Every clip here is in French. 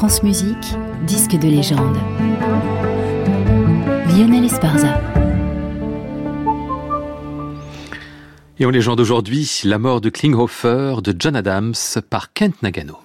France Musique, disque de légende. Lionel Esparza. Et en légende aujourd'hui, la mort de Klinghoffer de John Adams par Kent Nagano.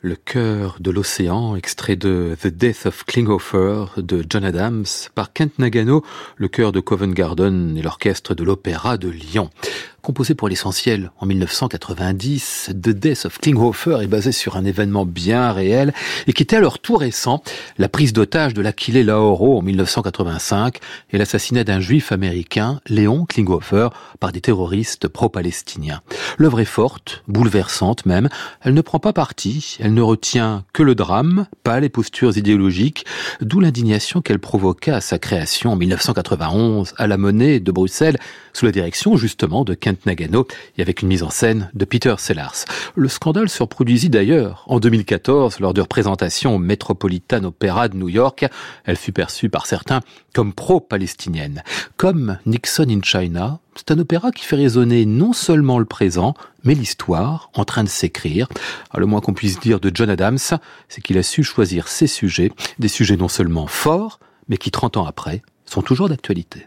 Le cœur de l'océan, extrait de The Death of Klinghoffer de John Adams par Kent Nagano, le chœur de Covent Garden et l'orchestre de l'Opéra de Lyon. Composé pour l'essentiel en 1990, The Death of Klinghoffer est basé sur un événement bien réel et qui était alors tout récent, la prise d'otage de l'Aquilée Laoro en 1985 et l'assassinat d'un juif américain, Léon Klinghoffer, par des terroristes pro-palestiniens. L'œuvre est forte, bouleversante même, elle ne prend pas parti, elle ne retient que le drame, pas les postures idéologiques, d'où l'indignation qu'elle provoqua à sa création en 1991 à la Monnaie de Bruxelles, sous la direction justement de Kent Nagano et avec une mise en scène de Peter Sellars. Le scandale se reproduisit d'ailleurs en 2014 lors de représentations au Metropolitan Opera de New York. Elle fut perçue par certains comme pro-palestinienne. Comme Nixon in China, c'est un opéra qui fait résonner non seulement le présent, mais l'histoire en train de s'écrire. Le moins qu'on puisse dire de John Adams, c'est qu'il a su choisir ses sujets, des sujets non seulement forts, mais qui 30 ans après sont toujours d'actualité.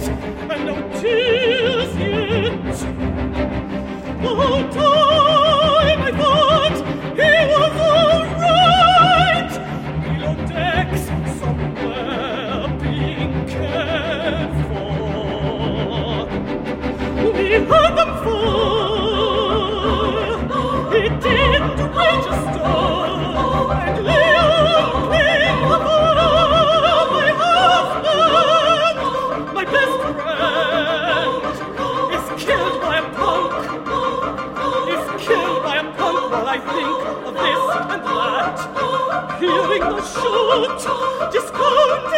spit and no tears yet. Oh, hearing the shout, discounted.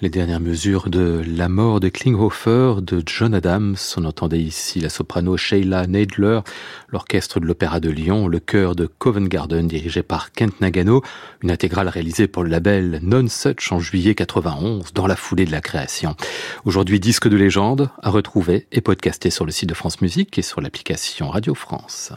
Les dernières mesures de La mort de Klinghoffer de John Adams. On entendait ici la soprano Sheila Neidler, l'orchestre de l'Opéra de Lyon, le chœur de Covent Garden dirigé par Kent Nagano, une intégrale réalisée pour le label Non Such en juillet 91 dans la foulée de la création. Aujourd'hui disque de légende à retrouver et podcasté sur le site de France Musique et sur l'application Radio France.